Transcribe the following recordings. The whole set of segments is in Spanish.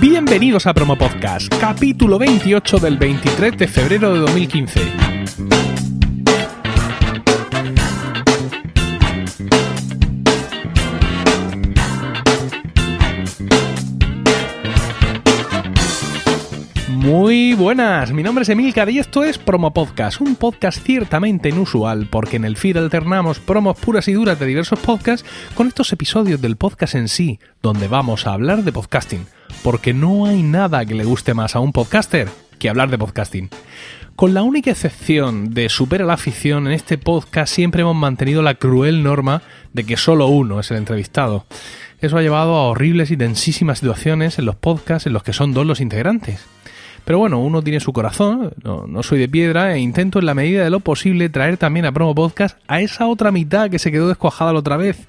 Bienvenidos a Promo Podcast, capítulo 28 del 23 de febrero de 2015. Buenas, mi nombre es Emilcar y esto es Promo Podcast, un podcast ciertamente inusual porque en el feed alternamos promos puras y duras de diversos podcasts con estos episodios del podcast en sí, donde vamos a hablar de podcasting, porque no hay nada que le guste más a un podcaster que hablar de podcasting. Con la única excepción de Supera la afición, en este podcast siempre hemos mantenido la cruel norma de que solo uno es el entrevistado. Eso ha llevado a horribles y densísimas situaciones en los podcasts en los que son dos los integrantes. Pero bueno, uno tiene su corazón, no, soy de piedra, e intento en la medida de lo posible traer también a Promo Podcast a esa otra mitad que se quedó descuajada la otra vez.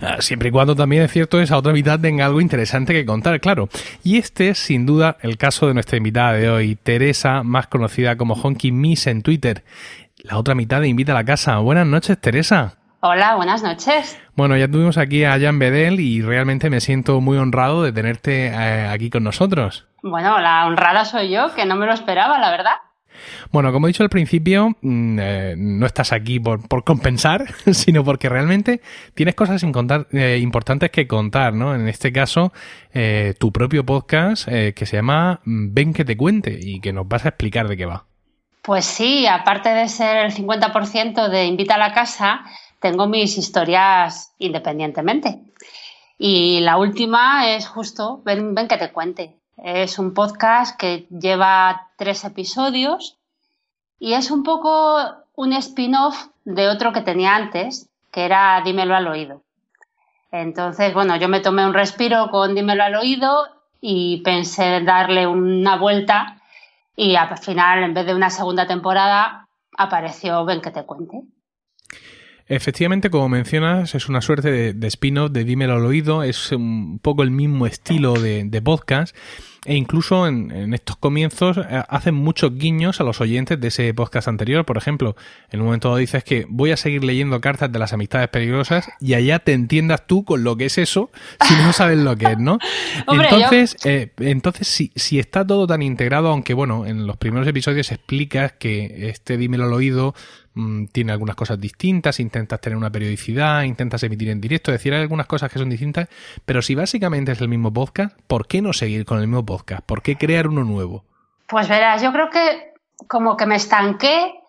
Ah, siempre y cuando también es cierto esa otra mitad tenga algo interesante que contar, claro. Y este es sin duda el caso de nuestra invitada de hoy, Teresa, más conocida como Honky Miss en Twitter. La otra mitad de Invita a la Casa. Buenas noches, Teresa. Hola, buenas noches. Bueno, ya tuvimos aquí a Jan Bedel y realmente me siento muy honrado de tenerte eh, aquí con nosotros. Bueno, la honrada soy yo, que no me lo esperaba, la verdad. Bueno, como he dicho al principio, mm, eh, no estás aquí por, compensar, sino porque realmente tienes cosas eh, importantes que contar, ¿no? En este caso, tu propio podcast que se llama Ven que te cuente y que nos vas a explicar de qué va. Pues sí, aparte de ser el 50% de Invita a la Casa, tengo mis historias independientemente. Y la última es justo Ven, ven que te cuente. Es un podcast que lleva tres episodios y es un poco un spin-off de otro que tenía antes, que era Dímelo al oído. Entonces, bueno, yo me tomé un respiro con Dímelo al oído y pensé darle una vuelta y al final, en vez de una segunda temporada, apareció Ven que te cuente. Efectivamente, como mencionas, es una suerte de, spin-off de Dímelo al oído, es un poco el mismo estilo de, de podcast e incluso en, estos comienzos eh, hacen muchos guiños a los oyentes de ese podcast anterior. Por ejemplo, en un momento dices que voy a seguir leyendo cartas de las amistades peligrosas y allá te entiendas tú con lo que es eso si no sabes lo que es, ¿no? entonces, eh, entonces si, si está todo tan integrado, aunque bueno, en los primeros episodios explicas que este dímelo al oído Mm, tiene algunas cosas distintas, intentas tener una periodicidad, intentas emitir en directo, decir hay algunas cosas que son distintas, pero si básicamente es el mismo podcast, ¿por qué no seguir con el mismo ¿Por qué crear uno nuevo? Pues verás, yo creo que como que me estanqué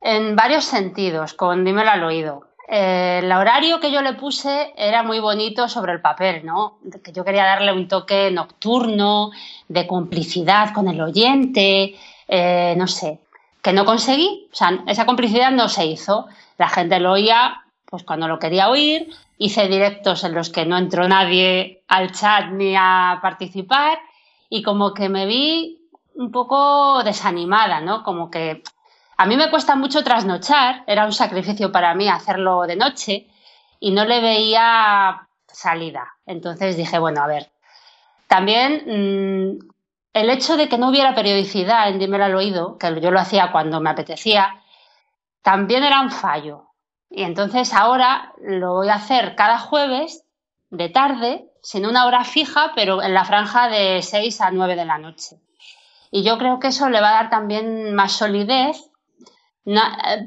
en varios sentidos, con dímelo al oído. Eh, el horario que yo le puse era muy bonito sobre el papel, ¿no? Que yo quería darle un toque nocturno, de complicidad con el oyente, eh, no sé que no conseguí, o sea, esa complicidad no se hizo. La gente lo oía pues cuando lo quería oír, hice directos en los que no entró nadie al chat ni a participar y como que me vi un poco desanimada, ¿no? Como que a mí me cuesta mucho trasnochar, era un sacrificio para mí hacerlo de noche y no le veía salida. Entonces dije, bueno, a ver, también mm, el hecho de que no hubiera periodicidad en Dímelo al oído, que yo lo hacía cuando me apetecía, también era un fallo. Y entonces ahora lo voy a hacer cada jueves de tarde, sin una hora fija, pero en la franja de 6 a 9 de la noche. Y yo creo que eso le va a dar también más solidez.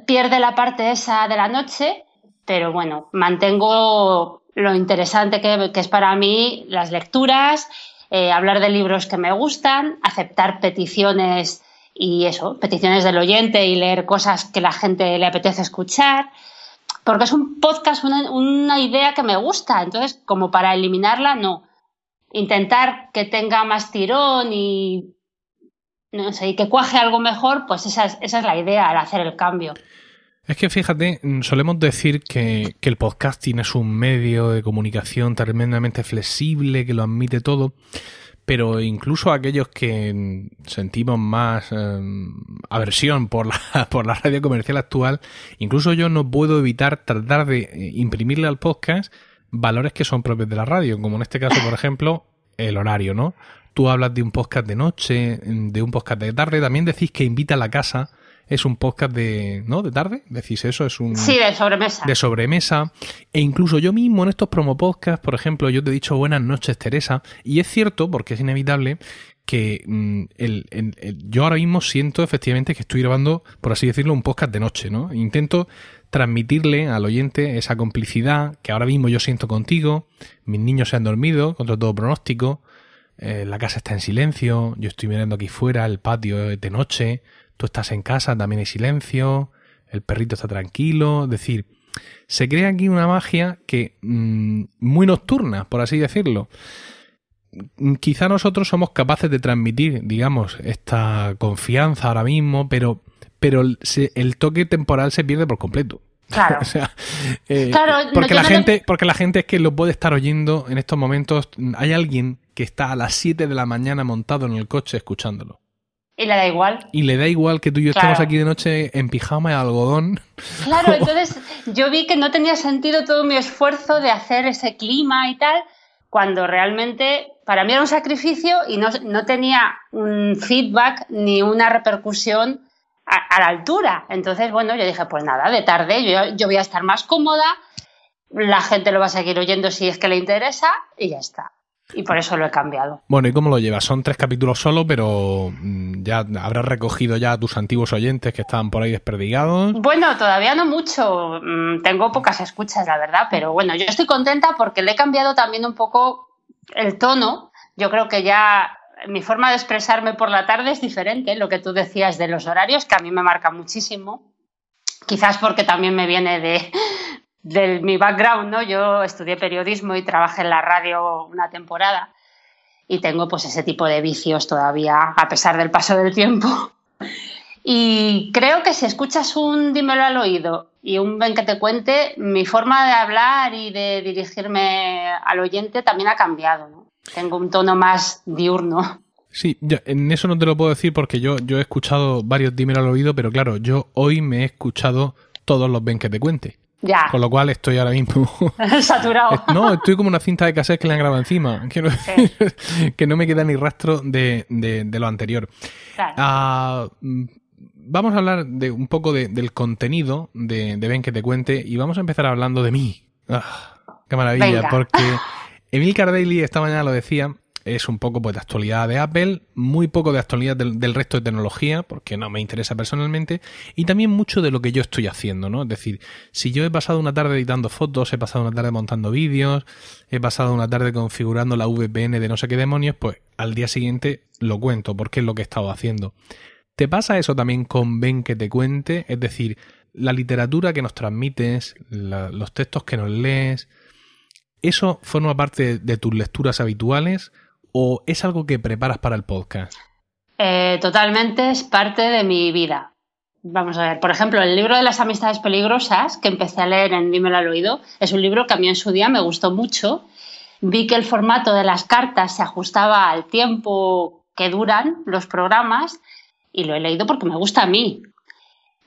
pierde la parte esa de la noche, pero bueno, mantengo lo interesante que, que es para mí las lecturas eh, hablar de libros que me gustan, aceptar peticiones y eso, peticiones del oyente y leer cosas que la gente le apetece escuchar, porque es un podcast, una, idea que me gusta, entonces como para eliminarla, no. Intentar que tenga más tirón y no sé, y que cuaje algo mejor, pues esa es, esa es la idea al hacer el cambio. Es que fíjate, mm, solemos decir que, el podcasting es un medio de comunicación tremendamente flexible, que lo admite todo, pero incluso aquellos que mm, sentimos más em, aversión por la, por la radio comercial actual, incluso yo no puedo evitar tratar de eh, imprimirle al podcast valores que son propios de la radio, como en este caso, por ejemplo, el horario, ¿no? Tú hablas de un podcast de noche, de un podcast de tarde, también decís que invita a la casa es un podcast de, ¿no? De tarde, decís eso, es un... Sí, de sobremesa. De sobremesa. E incluso yo mismo en estos promo podcasts, por ejemplo, yo te he dicho buenas noches, Teresa, y es cierto, porque es inevitable, que mm, el, yo ahora mismo siento efectivamente que estoy grabando, por así decirlo, un podcast de noche, ¿no? Intento transmitirle al oyente esa complicidad que ahora mismo yo siento contigo, mis niños se han dormido, contra todo pronóstico, eh, la casa está en silencio, yo estoy mirando aquí fuera, el patio es de noche, tú estás en casa, también hay silencio, el perrito está tranquilo, es decir, se crea aquí una magia que mm, muy nocturna, por así decirlo. Quizá nosotros somos capaces de transmitir, digamos, esta confianza ahora mismo, pero, pero el toque temporal se pierde por completo. Claro. Eh, porque, la gente, porque la gente es que lo puede estar oyendo en estos momentos. Hay alguien que está a las 7 de la mañana montado en el coche escuchándolo. Y le da igual. Y le da igual que tú y yo estemos aquí de noche en pijama y algodón. Claro, entonces yo vi que no tenía sentido todo mi esfuerzo de hacer ese clima y tal, cuando realmente para mí era un sacrificio y no, no tenía un feedback ni una repercusión a, la altura. Entonces, bueno, yo dije, pues nada, de tarde yo, yo voy a estar más cómoda, la gente lo va a seguir oyendo si es que le interesa y ya está. Y por eso lo he cambiado. Bueno, ¿y cómo lo llevas? Son tres capítulos solo, pero mm, ya habrás recogido ya a tus antiguos oyentes que estaban por ahí desperdigados. Bueno, todavía no mucho. Mm, tengo pocas escuchas, la verdad, pero bueno, yo estoy contenta porque le he cambiado también un poco el tono. Yo creo que ya mi forma de expresarme por la tarde es diferente, lo que tú decías de los horarios, que a mí me marca muchísimo. Quizás porque también me viene de, mi background, ¿no? Yo estudié periodismo y trabajé en la radio una temporada y tengo pues ese tipo de vicios todavía a pesar del paso del tiempo. Y creo que si escuchas un dímelo al oído y un ven que te cuente, mi forma de hablar y de dirigirme al oyente también ha cambiado, ¿no? Tengo un tono más diurno. Sí, en eso no te lo puedo decir porque yo, yo he escuchado varios dímelo al oído, pero claro, yo hoy me he escuchado todos los ven que te cuente. Ya. Con lo cual estoy ahora mismo. Saturado. no, estoy como una cinta de cassette que le han grabado encima. Quiero decir que no me queda ni rastro de, lo anterior. Ah, mm, vamos a hablar de un poco del contenido de, de Ven que te cuente y vamos a empezar hablando de mí. Ah, qué maravilla, porque Emil Cardelli esta mañana lo decía, es un poco pues, de actualidad de Apple, muy poco de actualidad del, resto de tecnología, porque no me interesa personalmente, y también mucho de lo que yo estoy haciendo, ¿no? Es decir, si yo he pasado una tarde editando fotos, he pasado una tarde montando vídeos, he pasado una tarde configurando la VPN de no sé qué demonios, pues al día siguiente lo cuento, porque es lo que he estado haciendo. ¿Te pasa eso también con Ben que te cuente? Es decir, la literatura que nos transmites, los textos que nos lees, ¿Eso forma parte de tus lecturas habituales o es algo que preparas para el podcast? Eh, totalmente es parte de mi vida. Vamos a ver, por ejemplo, el libro de las amistades peligrosas, que empecé a leer en Dímelo al oído, es un libro que a mí en su día me gustó mucho. Vi que el formato de las cartas se ajustaba al tiempo que duran los programas y lo he leído porque me gusta a mí.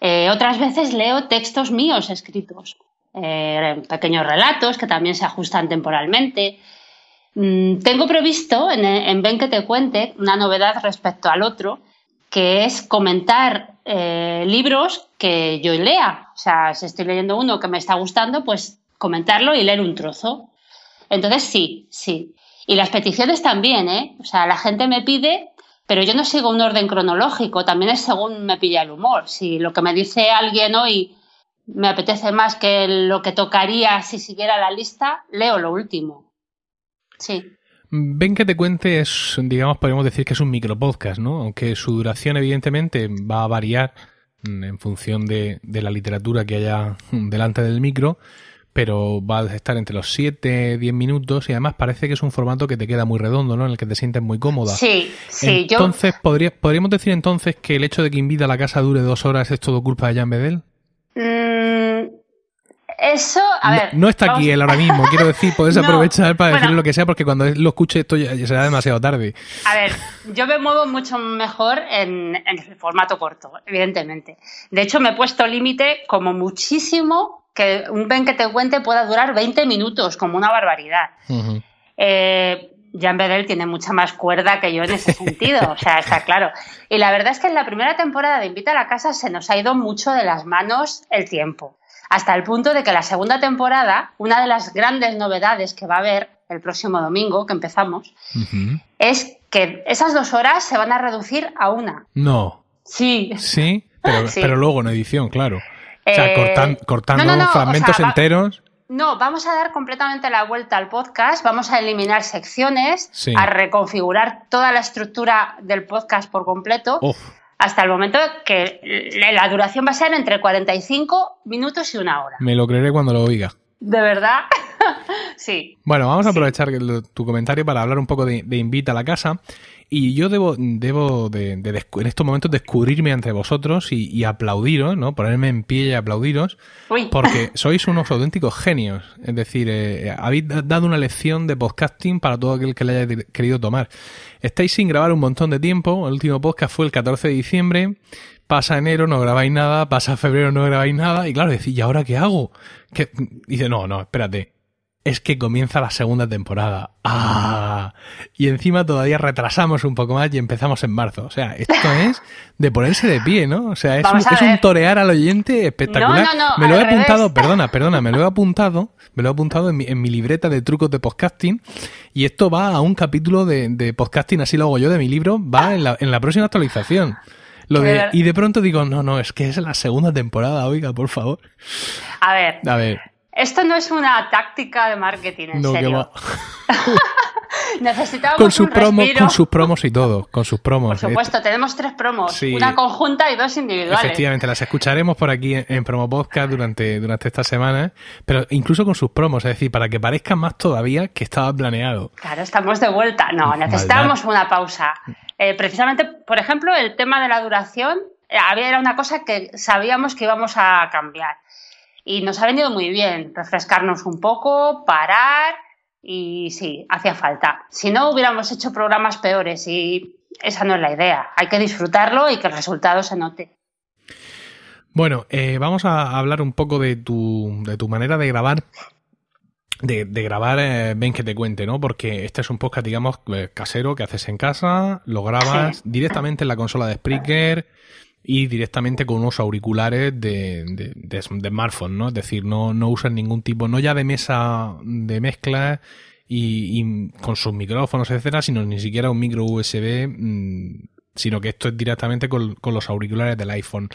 Eh, otras veces leo textos míos escritos. Eh, pequeños relatos que también se ajustan temporalmente. Mm, tengo previsto en, en, Ven que te cuente una novedad respecto al otro, que es comentar eh, libros que yo lea. O sea, si estoy leyendo uno que me está gustando, pues comentarlo y leer un trozo. Entonces sí, sí. Y las peticiones también, ¿eh? O sea, la gente me pide, pero yo no sigo un orden cronológico, también es según me pilla el humor. Si lo que me dice alguien hoy me apetece más que lo que tocaría si siguiera la lista, leo lo último. Sí. Ven que te cuente es, digamos, podríamos decir que es un micropodcast, ¿no? Aunque su duración evidentemente va a variar en función de, la literatura que haya delante del micro, pero va a estar entre los 7, 10 minutos y además parece que es un formato que te queda muy redondo, ¿no? En el que te sientes muy cómoda. Sí, sí. Entonces, ¿podría, ¿podríamos decir entonces que el hecho de que Invita a la casa dure dos horas es todo culpa de Jan Bedel? Mm, eso, a ver. No, está aquí él ahora mismo, quiero decir, puedes aprovechar para decir lo que sea, porque cuando lo escuche esto ya, será demasiado tarde. A ver, yo me muevo mucho mejor en, el formato corto, evidentemente. De hecho, me he puesto límite como muchísimo que un ven que te cuente pueda durar 20 minutos, como una barbaridad. Eh, Jan Bedel tiene mucha más cuerda que yo en ese sentido, o sea, está claro. Y la verdad es que en la primera temporada de Invita a la Casa se nos ha ido mucho de las manos el tiempo, hasta el punto de que la segunda temporada, una de las grandes novedades que va a haber el próximo domingo, que empezamos, es que esas dos horas se van a reducir a una. No. Sí. Sí, pero, luego en edición, claro. O sea, eh, cortando fragmentos enteros. No, vamos a dar completamente la vuelta al podcast, vamos a eliminar secciones, a reconfigurar toda la estructura del podcast por completo, hasta el momento que la duración va a ser entre 45 minutos y una hora. Me lo creeré cuando lo oiga. ¿De verdad? sí. Bueno, vamos a aprovechar tu comentario para hablar un poco de, de Invita a la Casa. Y yo debo, debo de, en estos momentos descubrirme entre vosotros y, aplaudiros, ¿no? Ponerme en pie y aplaudiros, porque sois unos auténticos genios. Es decir, eh, habéis dado una lección de podcasting para todo aquel que le haya querido tomar. Estáis sin grabar un montón de tiempo. El último podcast fue el 14 de diciembre. Pasa enero, no grabáis nada. Pasa febrero, no grabáis nada. Y claro, decís, ¿y ahora qué hago? ¿Qué? Dice, no, no, espérate es que comienza la segunda temporada. ¡Ah! Y encima todavía retrasamos un poco más y empezamos en marzo. O sea, esto es de ponerse de pie, ¿no? O sea, es, un, torear al oyente espectacular. me lo he apuntado, perdona, perdona, me lo he apuntado, me lo he apuntado en mi, libreta de trucos de podcasting. Y esto va a un capítulo de, podcasting, así lo hago yo, de mi libro, va en la, en la próxima actualización. Lo de, y de pronto digo, no, no, es que es la segunda temporada, oiga, por favor. A ver. A ver. Esto no es una táctica de marketing, en serio. Necesitamos con sus promos, con sus promos y todo, con sus promos. Por supuesto, tenemos tres promos, una conjunta y dos individuales. Efectivamente, las escucharemos por aquí en, Promo Podcast durante, durante esta semana, pero incluso con sus promos, es decir, para que parezca más todavía que estaba planeado. Claro, estamos de vuelta. No, necesitamos una pausa. Eh, precisamente, por ejemplo, el tema de la duración eh, había era una cosa que sabíamos que íbamos a cambiar y nos ha venido muy bien refrescarnos un poco, parar y sí, hacía falta. Si no, hubiéramos hecho programas peores y esa no es la idea. Hay que disfrutarlo y que el resultado se note. Bueno, eh, vamos a hablar un poco de tu, de tu manera de grabar. De, grabar, eh, ven que te cuente, ¿no? Porque este es un podcast, digamos, eh, casero que haces en casa, lo grabas directamente en la consola de Spreaker, y directamente con unos auriculares de, de, smartphone, ¿no? Es decir, no, no usan ningún tipo, no ya de mesa de mezcla y, con sus micrófonos, etcétera, sino ni siquiera un micro USB mm, sino que esto es directamente con, los auriculares del iPhone.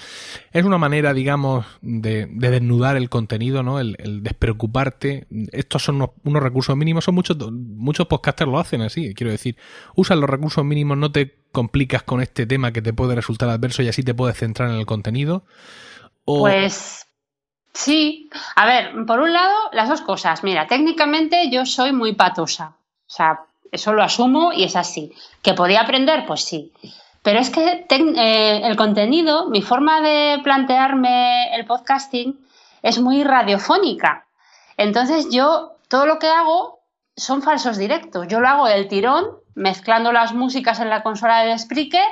Es una manera, digamos, de, desnudar el contenido, ¿no? El, despreocuparte. Estos son unos, recursos mínimos, son muchos, muchos podcasters lo hacen así, quiero decir. Usan los recursos mínimos, no te complicas con este tema que te puede resultar adverso y así te puedes centrar en el contenido. Pues sí. A ver, por un lado, las dos cosas. Mira, técnicamente yo soy muy patosa. O sea, eso lo asumo y es así. ¿Que podía aprender? Pues sí. Pero es que eh, el contenido, mi forma de plantearme el podcasting es muy radiofónica. Entonces yo todo lo que hago son falsos directos. Yo lo hago del tirón, mezclando las músicas en la consola de Spreaker,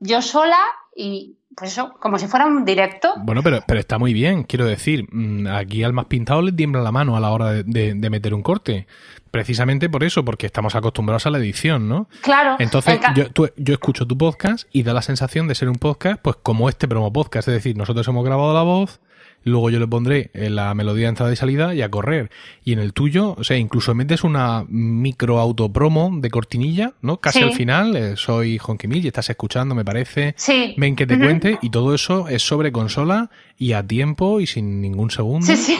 yo sola y pues eso, como si fuera un directo. Bueno, pero, pero está muy bien, quiero decir, mm, aquí al más pintado le tiembla la mano a la hora de, meter un corte. Precisamente por eso, porque estamos acostumbrados a la edición, ¿no? Claro. Entonces, yo, yo escucho tu podcast y da la sensación de ser un podcast, pues como este promo podcast. Es decir, nosotros hemos grabado la voz, luego yo le pondré la melodía de entrada y salida y a correr. Y en el tuyo, o sea, incluso metes una micro autopromo de cortinilla, ¿no? Casi al final, eh, soy Honky y estás escuchando, me parece. Sí. Ven que te cuente y todo eso es sobre consola y a tiempo y sin ningún segundo. Sí, sí.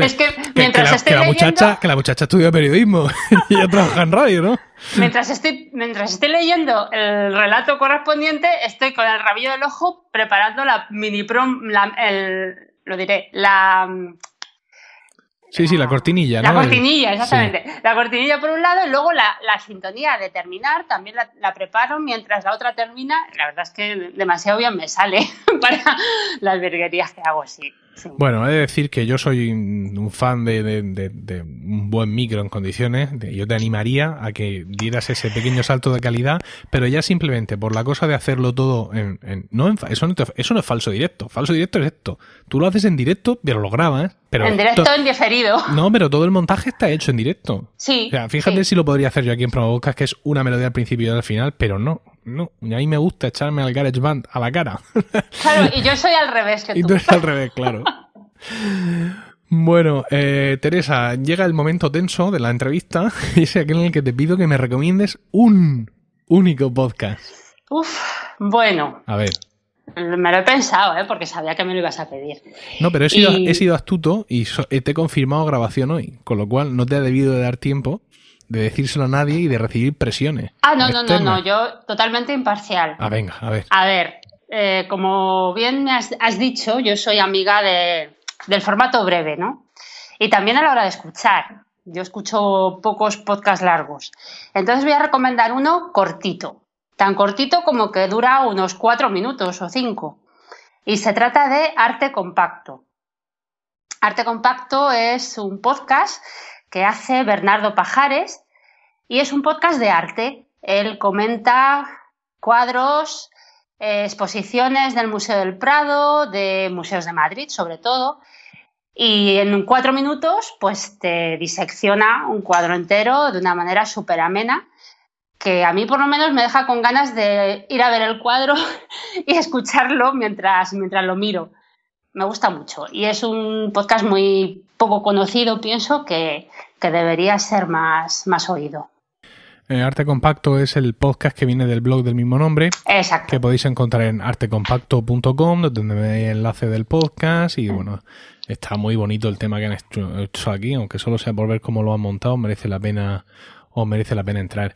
es que mientras que, la, muchacha, que la muchacha estudia periodismo y ya trabaja en radio, ¿no? Mientras estoy, mientras estoy leyendo el relato correspondiente, estoy con el rabillo del ojo preparando la mini prom, el, lo diré, la... Sí, sí, la cortinilla, ¿no? La cortinilla, exactamente. La cortinilla por un lado y luego la, sintonía de terminar también la, preparo mientras la otra termina. La verdad es que demasiado bien me sale para las virguerías que hago, sí. Bueno, he de decir que yo soy un fan de, un buen micro en condiciones. yo te animaría a que dieras ese pequeño salto de calidad, pero ya simplemente por la cosa de hacerlo todo en. no eso, no eso no es falso directo. Falso directo es esto. Tú lo haces en directo, pero lo grabas. Pero en directo, en diferido. No, pero todo el montaje está hecho en directo. Sí. O sea, fíjate si lo podría hacer yo aquí en Promo que es una melodía al principio y al final, pero no. No, a mí me gusta echarme al GarageBand a la cara. Claro, y yo soy al revés que tú. Y tú eres al revés, claro. Bueno, eh, Teresa, llega el momento tenso de la entrevista y es aquel en el que te pido que me recomiendes un único podcast. Uf, bueno. A ver. Me lo he pensado, ¿eh? porque sabía que me lo ibas a pedir. No, pero he sido, he sido astuto y te he confirmado grabación hoy, con lo cual no te ha debido de dar tiempo de decírselo a nadie y de recibir presiones. Ah, no, no, no, no, yo totalmente imparcial. Ah, venga, a ver. A ver, eh, como bien me has, dicho, yo soy amiga del formato breve, ¿no? Y también a la hora de escuchar. Yo escucho pocos podcasts largos. Entonces voy a recomendar uno cortito, tan cortito como que dura unos cuatro minutos o cinco. Y se trata de Arte Compacto. Arte Compacto es un podcast que hace Bernardo Pajares y es un podcast de arte. Él comenta cuadros, exposiciones del Museo del Prado, de museos de Madrid sobre todo, y en cuatro minutos pues te disecciona un cuadro entero de una manera súper amena que a mí por lo menos me deja con ganas de ir a ver el cuadro y escucharlo mientras, mientras lo miro. Me gusta mucho y es un podcast muy poco conocido, pienso, que, debería ser más, más oído. Eh, Arte Compacto es el podcast que viene del blog del mismo nombre. Exacto. Que podéis encontrar en artecompacto.com, donde veis el enlace del podcast. Y bueno, está muy bonito el tema que han hecho aquí, aunque solo sea por ver cómo lo han montado, merece la pena o merece la pena entrar.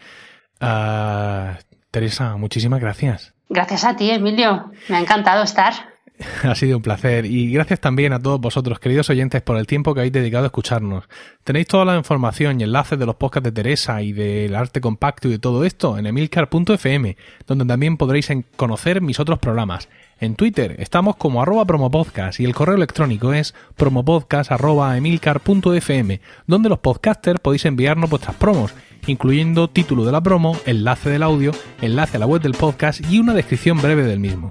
Ah, Teresa, muchísimas gracias. Gracias a ti, Emilio. Me ha encantado estar. Ha sido un placer y gracias también a todos vosotros, queridos oyentes, por el tiempo que habéis dedicado a escucharnos. Tenéis toda la información y enlaces de los podcasts de Teresa y del arte compacto y de todo esto en emilcar.fm, donde también podréis conocer mis otros programas. En Twitter estamos como arroba promopodcast y el correo electrónico es promopodcast.emilcar.fm, donde los podcasters podéis enviarnos vuestras promos, incluyendo título de la promo, enlace del audio, enlace a la web del podcast y una descripción breve del mismo.